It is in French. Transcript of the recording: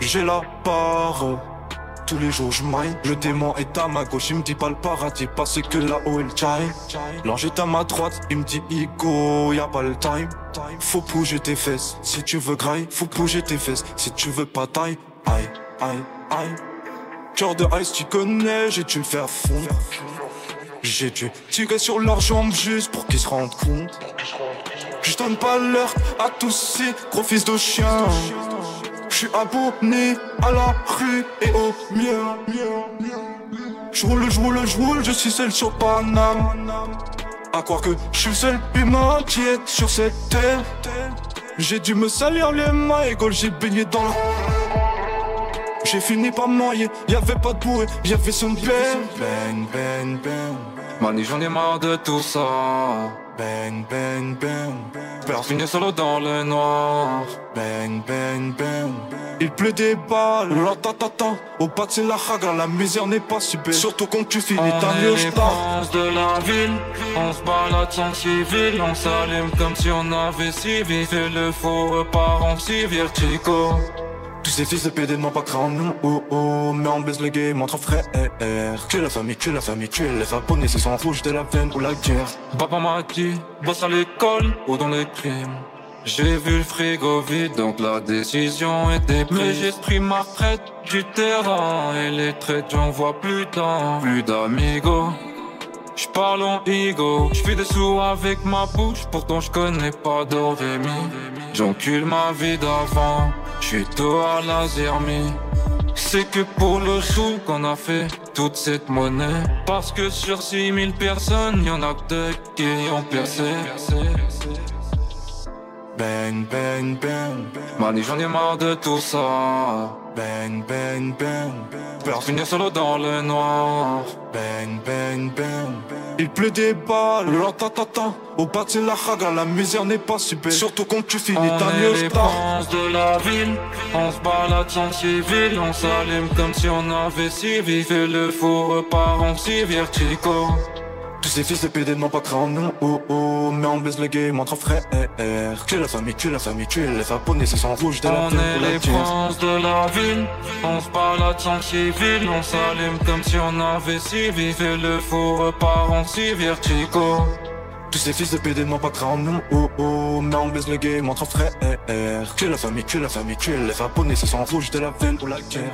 J'ai la parole. Tous les jours je maille, le démon est à ma gauche, il me dit pas le paradis parce que là-haut est le chai. L'ange est à ma droite, il me dit Igo, y'a pas le time. Faut bouger tes fesses, si tu veux graille, faut bouger tes fesses, si tu veux pas taille. Aïe, aïe, aïe. Cœur de ice, tu connais, j'ai dû me faire fondre. J'ai dû tirer sur leurs jambes juste pour qu'ils se rendent compte. Je donne pas l'heure à tous ces gros fils de chien. Je suis abonné à la rue et au roule, je roule, je roule, je suis seul sur Paname. À croire que je suis seul humain qui est sur cette terre. J'ai dû me salir les mains et j'ai baigné dans la. J'ai fini par noyer, y'avait pas de bruit, y'avait son père. Bang, bang, bang. Mani, j'en ai marre de tout ça. Bang, bang, bang. Peur finir solo dans le noir. Bang, bang, bang. Il pleut des balles, ratatata. Au bas c'est la hagra, la misère n'est pas si belle. Surtout quand tu finis ta On est les princes de la ville. On se balade sans civil. On s'allume comme si on avait civil. Fait le faux repart en si vertigo. Tous ces fils de PD n'ont pas craint, non, oh oh, mais on baisse le game entre frères. Tu es la famille, tu es la famille, tu es les japonais, c'est sans rouge de la veine ou la guerre. Papa m'a dit, bosse à l'école ou dans les crimes. J'ai vu le frigo vide, donc la décision était prise. J'ai pris ma retraite du terrain et les traites, j'en vois plus tant, plus d'amigos. J'parle en ego, j'fais des sous avec ma bouche, pourtant j'connais pas d'Orémi. J'encule ma vie d'avant, j'suis tout à la zermie. C'est que pour le sou qu'on a fait toute cette monnaie. Parce que sur 6000 personnes, y'en a deux qui ont percé. Bang, bang, bang. Mani, j'en ai marre de tout ça. Bang, bang, bang. Peur finir solo dans le noir. Bang, bang, bang. Il pleut des balles, ratatata. Au bas c'est la hagra, la misère n'est pas belle. Surtout quand tu finis ta On est news les princes de la ville. On se balade sans civil. On s'allume comme si on avait civil. Fait le faux repart en si vertigo. Tous ces fils de PD n'ont pas non, oh oh, mais on baisse le game entre frères. Tu es la famille, tu es la famille, tu es les japonais, c'est sans rouge de la On est les princes de la ville. On se balade sans civil. On s'allume comme si on avait civil. Fait le faux repart en si vertigo. Tous ces fils de PD n'ont pas non, oh oh, mais on baisse le game entre frères. Tu es la famille, tu es la famille, tu es les japonais, c'est sans rouge de la veine ou la guerre.